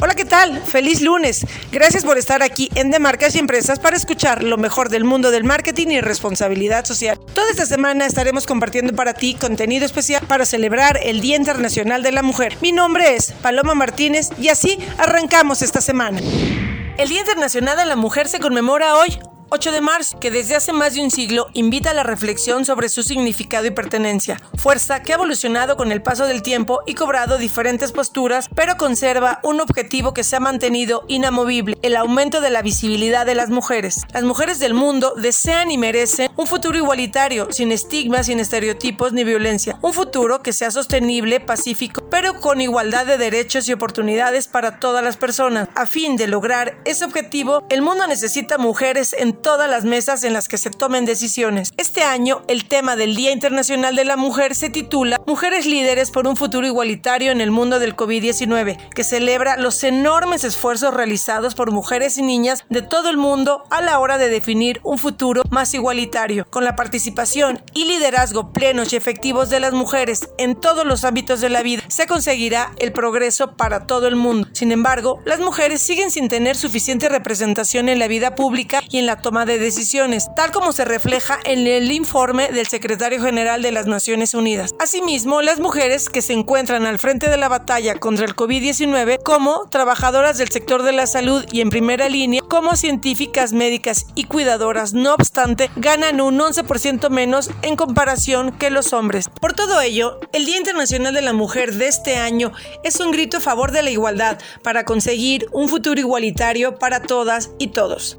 Hola, ¿qué tal? Feliz lunes. Gracias por estar aquí en De Marcas y Empresas para escuchar lo mejor del mundo del marketing y responsabilidad social. Toda esta semana estaremos compartiendo para ti contenido especial para celebrar el Día Internacional de la Mujer. Mi nombre es Paloma Martínez y así arrancamos esta semana. El Día Internacional de la Mujer se conmemora hoy, 8 de marzo, que desde hace más de un siglo invita a la reflexión sobre su significado y pertenencia, fuerza que ha evolucionado con el paso del tiempo y cobrado diferentes posturas, pero conserva un objetivo que se ha mantenido inamovible, el aumento de la visibilidad de las mujeres. Las mujeres del mundo desean y merecen un futuro igualitario, sin estigmas, sin estereotipos ni violencia, un futuro que sea sostenible, pacífico, pero con igualdad de derechos y oportunidades para todas las personas. A fin de lograr ese objetivo, el mundo necesita mujeres en todas las mesas en las que se tomen decisiones. Este año, el tema del Día Internacional de la Mujer se titula Mujeres líderes por un futuro igualitario en el mundo del COVID-19, que celebra los enormes esfuerzos realizados por mujeres y niñas de todo el mundo a la hora de definir un futuro más igualitario, con la participación y liderazgo plenos y efectivos de las mujeres en todos los ámbitos de la vida. Se conseguirá el progreso para todo el mundo. Sin embargo, las mujeres siguen sin tener suficiente representación en la vida pública y en la toma de decisiones, tal como se refleja en el informe del secretario general de las Naciones Unidas. Asimismo, las mujeres que se encuentran al frente de la batalla contra el COVID-19 como trabajadoras del sector de la salud y en primera línea como científicas médicas y cuidadoras, no obstante, ganan un 11% menos en comparación que los hombres. Por todo ello, el Día Internacional de la Mujer de este año es un grito a favor de la igualdad para conseguir un futuro igualitario para todas y todos.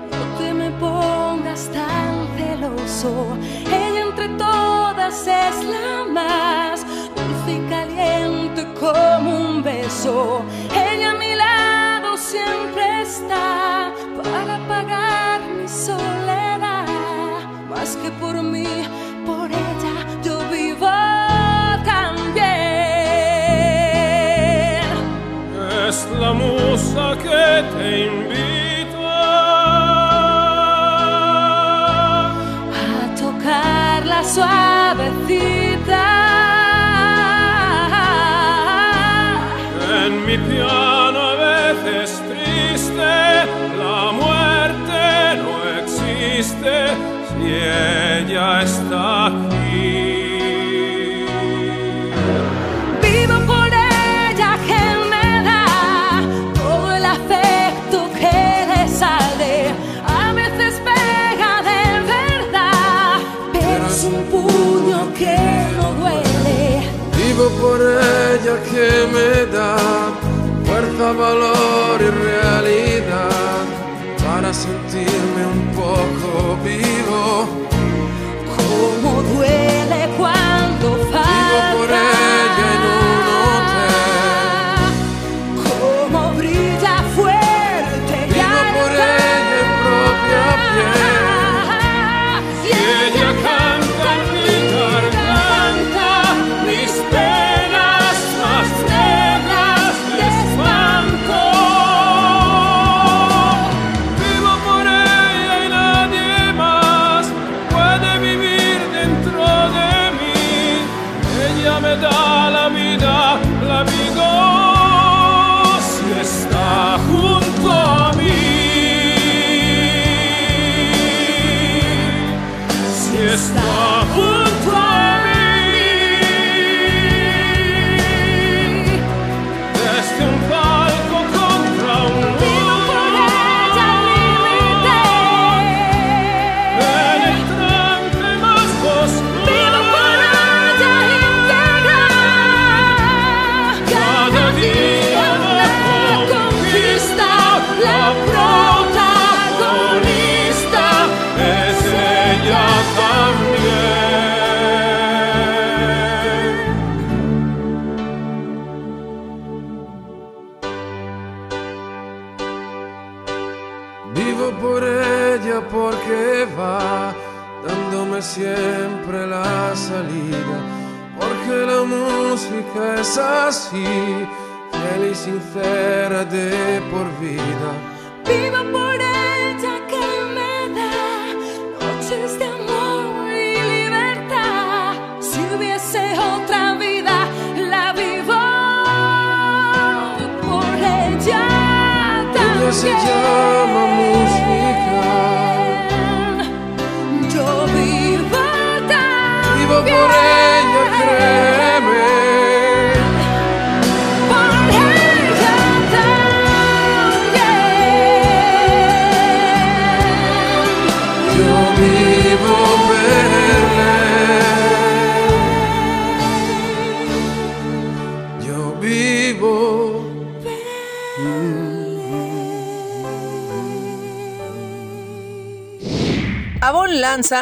Pongas tan ella entre todas es la más dulce y caliente como un beso. Ella a mi lado siempre está para pagar mi soledad. Más que por mí, por ella que me da fuerza, valor y realidad para sentirme un poco vivo. Ella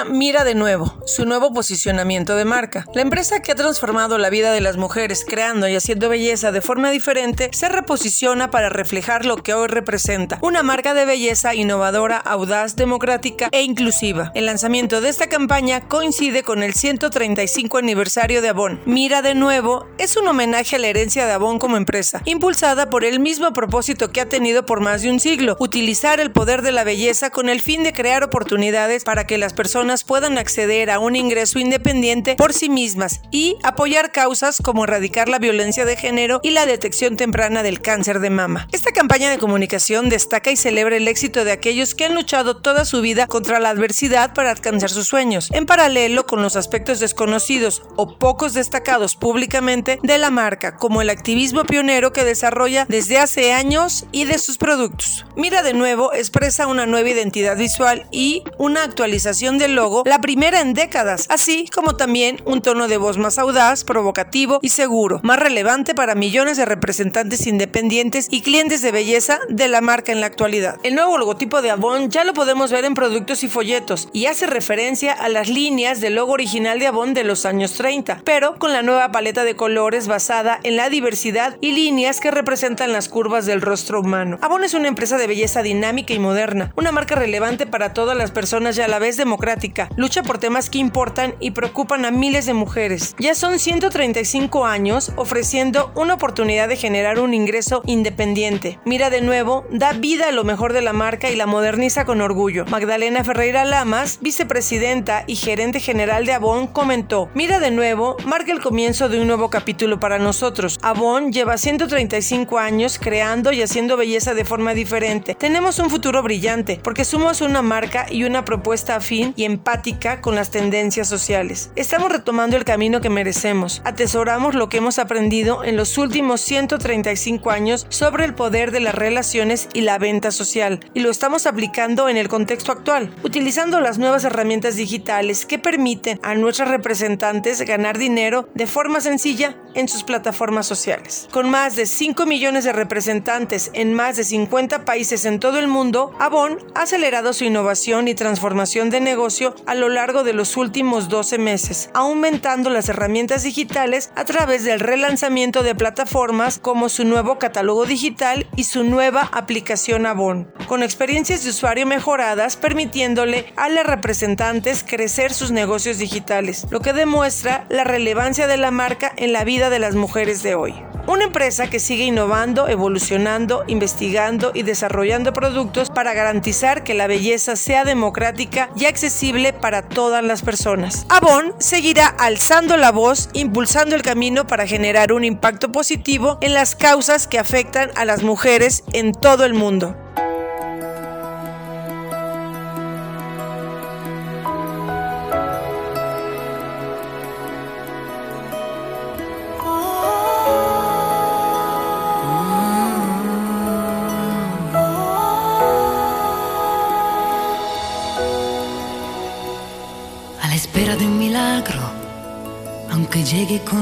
Mira de nuevo, su nuevo posicionamiento de marca. La empresa que ha transformado la vida de las mujeres creando y haciendo belleza de forma diferente se reposiciona para reflejar lo que hoy representa, una marca de belleza innovadora, audaz, democrática e inclusiva. El lanzamiento de esta campaña coincide con el 135 aniversario de Avon. Mira de nuevo es un homenaje a la herencia de Avon como empresa, impulsada por el mismo propósito que ha tenido por más de un siglo, utilizar el poder de la belleza con el fin de crear oportunidades para que las personas puedan acceder a un ingreso independiente por sí mismas y apoyar causas como erradicar la violencia de género y la detección temprana del cáncer de mama. Esta campaña de comunicación destaca y celebra el éxito de aquellos que han luchado toda su vida contra la adversidad para alcanzar sus sueños, en paralelo con los aspectos desconocidos o pocos destacados públicamente de la marca, como el activismo pionero que desarrolla desde hace años y de sus productos. Mira de nuevo expresa una nueva identidad visual y una actualización del logo, la primera en décadas, así como también un tono de voz más audaz, provocativo y seguro, más relevante para millones de representantes independientes y clientes de belleza de la marca en la actualidad. El nuevo logotipo de Avon ya lo podemos ver en productos y folletos y hace referencia a las líneas del logo original de Avon de los años 30, pero con la nueva paleta de colores basada en la diversidad y líneas que representan las curvas del rostro humano. Avon es una empresa de belleza dinámica y moderna, una marca relevante para todas las personas y a la vez democrática. Lucha por temas que importan y preocupan a miles de mujeres. Ya son 135 años ofreciendo una oportunidad de generar un ingreso independiente. Mira de nuevo, da vida a lo mejor de la marca y la moderniza con orgullo. Magdalena Ferreira Lamas, vicepresidenta y gerente general de Avon, comentó: Mira de nuevo, marca el comienzo de un nuevo capítulo para nosotros. Avon lleva 135 años creando y haciendo belleza de forma diferente. Tenemos un futuro brillante porque somos una marca y una propuesta afín y empática con las tendencias sociales. Estamos retomando el camino que merecemos. Atesoramos lo que hemos aprendido en los últimos 135 años sobre el poder de las relaciones y la venta social y lo estamos aplicando en el contexto actual, utilizando las nuevas herramientas digitales que permiten a nuestros representantes ganar dinero de forma sencilla en sus plataformas sociales. Con más de 5 millones de representantes en más de 50 países en todo el mundo, Avon ha acelerado su innovación y transformación de negocio a lo largo de los últimos 12 meses, aumentando las herramientas digitales a través del relanzamiento de plataformas como su nuevo catálogo digital y su nueva aplicación Avon, con experiencias de usuario mejoradas permitiéndole a los representantes crecer sus negocios digitales, lo que demuestra la relevancia de la marca en la vida de las mujeres de hoy. Una empresa que sigue innovando, evolucionando, investigando y desarrollando productos para garantizar que la belleza sea democrática y accesible para todas las personas. Avon seguirá alzando la voz, impulsando el camino para generar un impacto positivo en las causas que afectan a las mujeres en todo el mundo.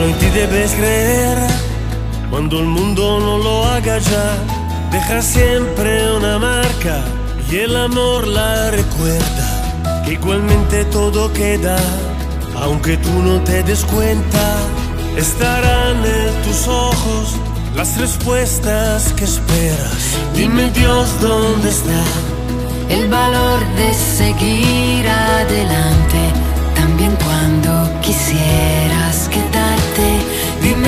Pero en ti debes creer cuando el mundo no lo haga ya. Deja siempre una marca y el amor la recuerda. Que igualmente todo queda, aunque tú no te des cuenta. Estarán en tus ojos las respuestas que esperas. Dime Dios dónde está. el valor de seguir adelante, también cuando quisieras quedarte.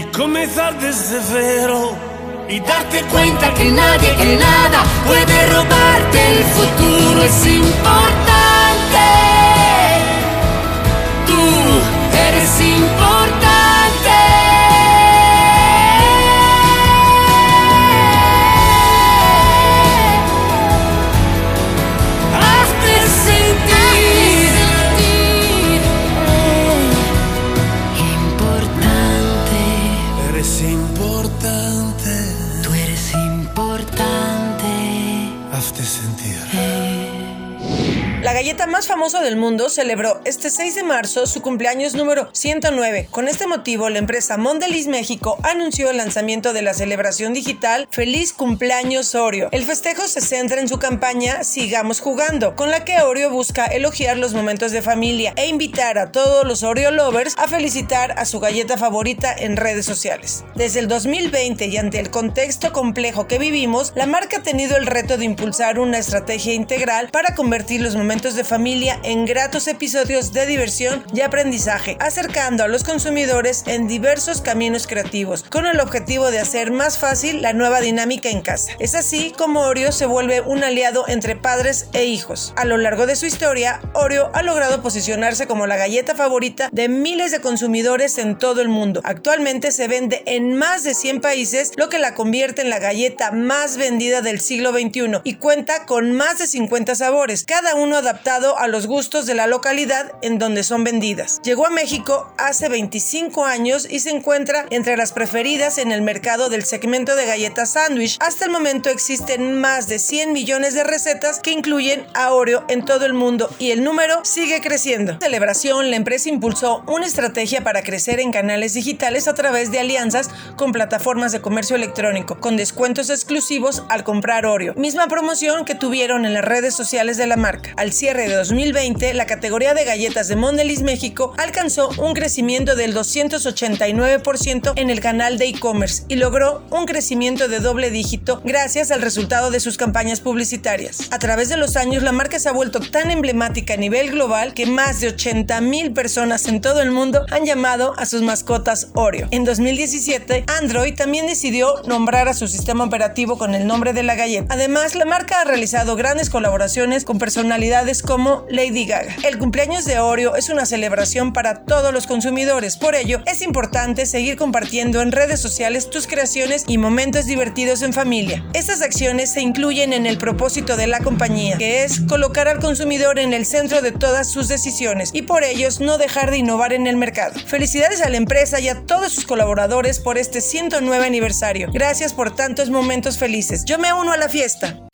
Y comenzar desde cero y darte cuenta que nadie, que nada puede robarte el futuro. Es importante. Famosa del mundo celebró este 6 de marzo su cumpleaños número 109. Con este motivo, la empresa Mondelez México anunció el lanzamiento de la celebración digital Feliz Cumpleaños Oreo. El festejo se centra en su campaña Sigamos Jugando, con la que Oreo busca elogiar los momentos de familia e invitar a todos los Oreo lovers a felicitar a su galleta favorita en redes sociales. Desde el 2020 y ante el contexto complejo que vivimos, la marca ha tenido el reto de impulsar una estrategia integral para convertir los momentos de familia en gratos episodios de diversión y aprendizaje, acercando a los consumidores en diversos caminos creativos, con el objetivo de hacer más fácil la nueva dinámica en casa. Es así como Oreo se vuelve un aliado entre padres e hijos. A lo largo de su historia, Oreo ha logrado posicionarse como la galleta favorita de miles de consumidores en todo el mundo. Actualmente se vende en más de 100 países, lo que la convierte en la galleta más vendida del siglo XXI y cuenta con más de 50 sabores, cada uno adaptado a los gustos de la localidad en donde son vendidas. Llegó a México hace 25 años y se encuentra entre las preferidas en el mercado del segmento de galletas sándwich. Hasta el momento existen más de 100 millones de recetas que incluyen a Oreo en todo el mundo y el número sigue creciendo. En celebración, la empresa impulsó una estrategia para crecer en canales digitales a través de alianzas con plataformas de comercio electrónico, con descuentos exclusivos al comprar Oreo. Misma promoción que tuvieron en las redes sociales de la marca. Al cierre de 2020, la categoría de galletas de Mondelez México alcanzó un crecimiento del 289% en el canal de e-commerce y logró un crecimiento de doble dígito gracias al resultado de sus campañas publicitarias. A través de los años, la marca se ha vuelto tan emblemática a nivel global que más de 80 mil personas en todo el mundo han llamado a sus mascotas Oreo. En 2017, Android también decidió nombrar a su sistema operativo con el nombre de la galleta. Además, la marca ha realizado grandes colaboraciones con personalidades como Lady Gaga. El cumpleaños de Oreo es una celebración para todos los consumidores, por ello es importante seguir compartiendo en redes sociales tus creaciones y momentos divertidos en familia. Estas acciones se incluyen en el propósito de la compañía, que es colocar al consumidor en el centro de todas sus decisiones y por ellos no dejar de innovar en el mercado. Felicidades a la empresa y a todos sus colaboradores por este 109 aniversario. Gracias por tantos momentos felices. Yo me uno a la fiesta.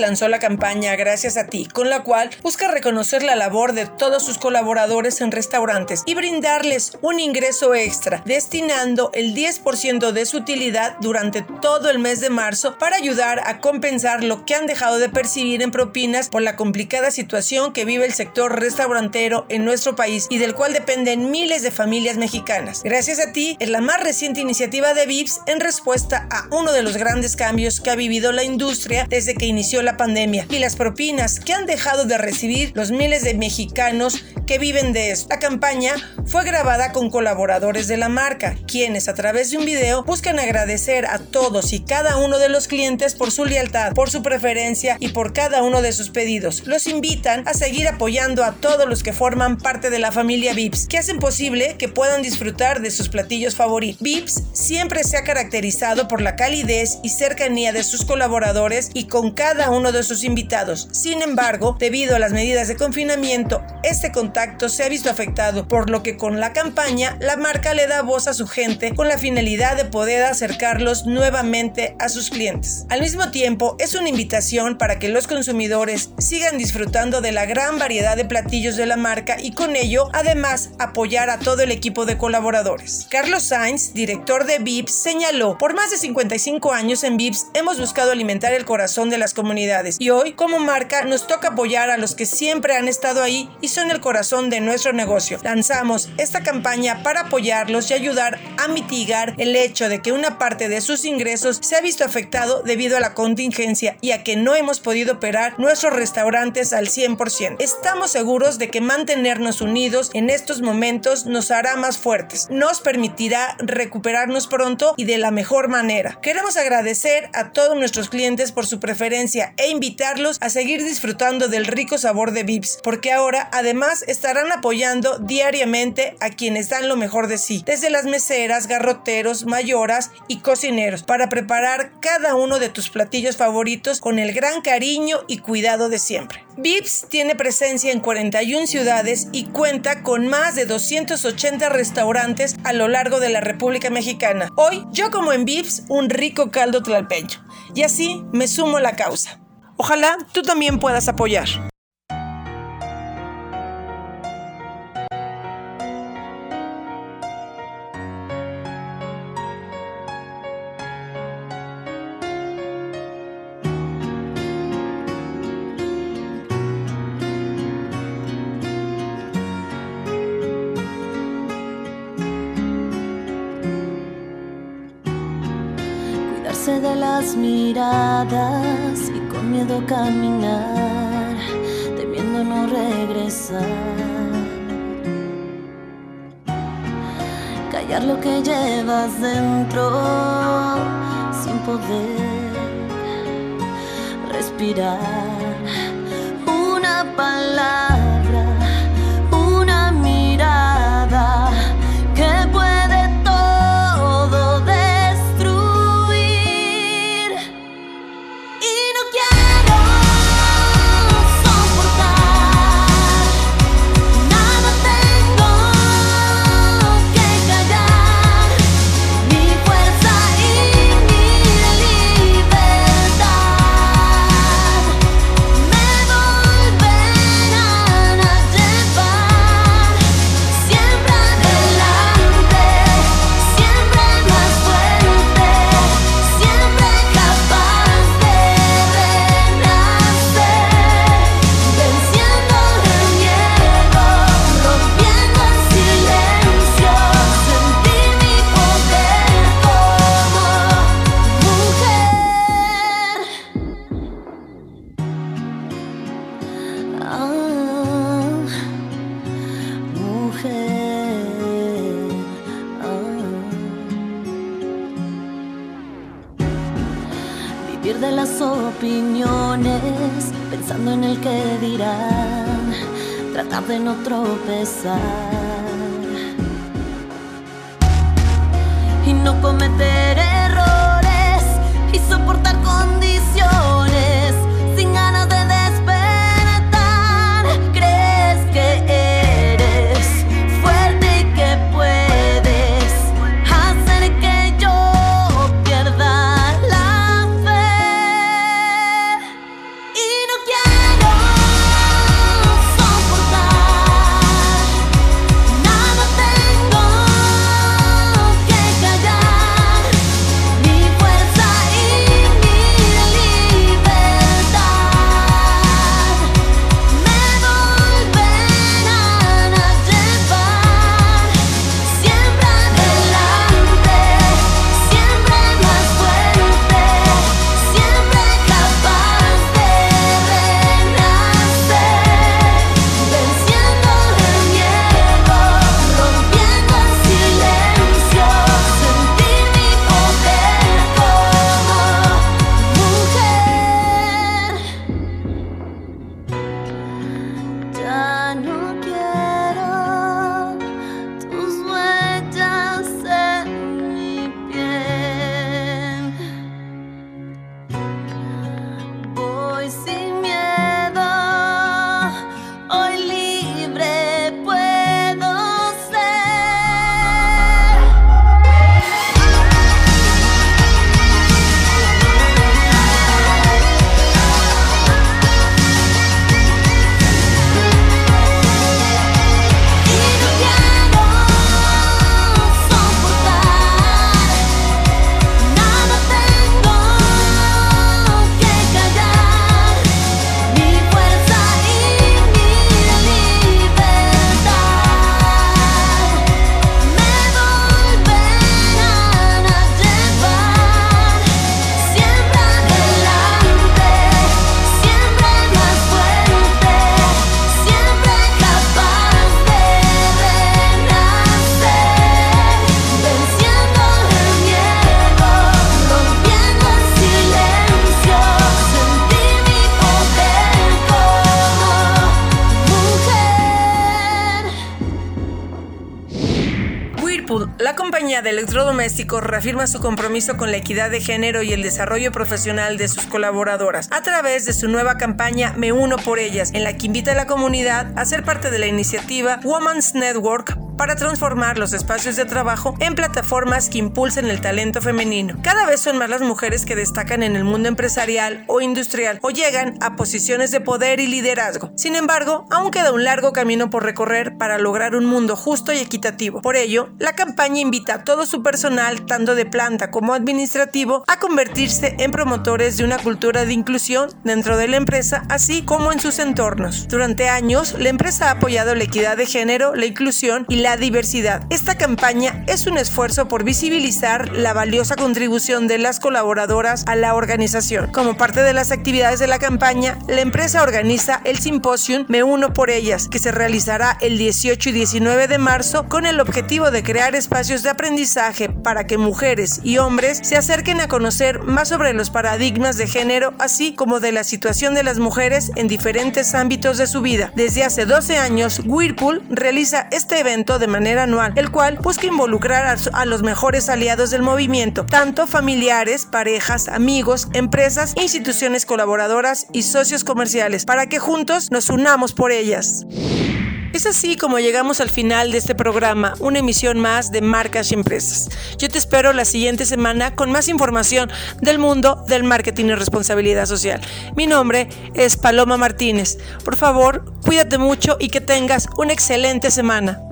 Lanzó la campaña Gracias a ti, con la cual busca reconocer la labor de todos sus colaboradores en restaurantes y brindarles un ingreso extra, destinando el 10% de su utilidad durante todo el mes de marzo para ayudar a compensar lo que han dejado de percibir en propinas por la complicada situación que vive el sector restaurantero en nuestro país y del cual dependen miles de familias mexicanas. Gracias a ti es la más reciente iniciativa de Vips en respuesta a uno de los grandes cambios que ha vivido la industria desde que inició la pandemia y las propinas que han dejado de recibir los miles de mexicanos que viven de esto. La campaña fue grabada con colaboradores de la marca, quienes a través de un video buscan agradecer a todos y cada uno de los clientes por su lealtad, por su preferencia y por cada uno de sus pedidos. Los invitan a seguir apoyando a todos los que forman parte de la familia Vips, que hacen posible que puedan disfrutar de sus platillos favoritos. Vips siempre se ha caracterizado por la calidez y cercanía de sus colaboradores y con cada uno de sus invitados. Sin embargo, debido a las medidas de confinamiento, este contacto se ha visto afectado, por lo que con la campaña, la marca le da voz a su gente con la finalidad de poder acercarlos nuevamente a sus clientes. Al mismo tiempo, es una invitación para que los consumidores sigan disfrutando de la gran variedad de platillos de la marca y con ello, además, apoyar a todo el equipo de colaboradores. Carlos Sainz, director de Vips, señaló, por más de 55 años en Vips hemos buscado alimentar el corazón de las comunidades y hoy, como marca, nos toca apoyar a los que siempre han estado ahí y son el corazón de nuestro negocio. Lanzamos esta campaña para apoyarlos y ayudar a mitigar el hecho de que una parte de sus ingresos se ha visto afectado debido a la contingencia y a que no hemos podido operar nuestros restaurantes al 100%. Estamos seguros de que mantenernos unidos en estos momentos nos hará más fuertes, nos permitirá recuperarnos pronto y de la mejor manera. Queremos agradecer a todos nuestros clientes por su preferencia e invitarlos a seguir disfrutando del rico sabor de Vips, porque ahora además estarán apoyando diariamente a quienes dan lo mejor de sí, desde las meseras, garroteros, mayoras y cocineros, para preparar cada uno de tus platillos favoritos con el gran cariño y cuidado de siempre. Vips tiene presencia en 41 ciudades y cuenta con más de 280 restaurantes a lo largo de la República Mexicana. Hoy yo como en Vips un rico caldo tlalpeño y así me sumo a la causa. Ojalá tú también puedas apoyar. Cuidarse de las miradas miedo caminar, temiendo no regresar. Callar lo que llevas dentro sin poder respirar. Tropezar y no cometer errores y soportar condiciones electrodomésticos reafirma su compromiso con la equidad de género y el desarrollo profesional de sus colaboradoras. A través de su nueva campaña Me Uno por Ellas, en la que invita a la comunidad a ser parte de la iniciativa Women's Network para transformar los espacios de trabajo en plataformas que impulsen el talento femenino. Cada vez son más las mujeres que destacan en el mundo empresarial o industrial o llegan a posiciones de poder y liderazgo. Sin embargo, aún queda un largo camino por recorrer para lograr un mundo justo y equitativo. Por ello, la campaña invita a todo su personal, tanto de planta como administrativo, a convertirse en promotores de una cultura de inclusión dentro de la empresa, así como en sus entornos. Durante años, la empresa ha apoyado la equidad de género, la inclusión y la diversidad. Esta campaña es un esfuerzo por visibilizar la valiosa contribución de las colaboradoras a la organización. Como parte de las actividades de la campaña, la empresa organiza el simposium Me Uno por Ellas, que se realizará el 18 y 19 de marzo con el objetivo de crear espacios de aprendizaje para que mujeres y hombres se acerquen a conocer más sobre los paradigmas de género, así como de la situación de las mujeres en diferentes ámbitos de su vida. Desde hace 12 años, Whirlpool realiza este de manera anual, el cual busca involucrar a, los mejores aliados del movimiento, tanto familiares, parejas, amigos, empresas, instituciones colaboradoras y socios comerciales, para que juntos nos unamos por ellas. Es así como llegamos al final de este programa, una emisión más de Marcas y Empresas. Yo te espero la siguiente semana con más información del mundo del marketing y responsabilidad social. Mi nombre es Paloma Martínez. Por favor, cuídate mucho y que tengas una excelente semana.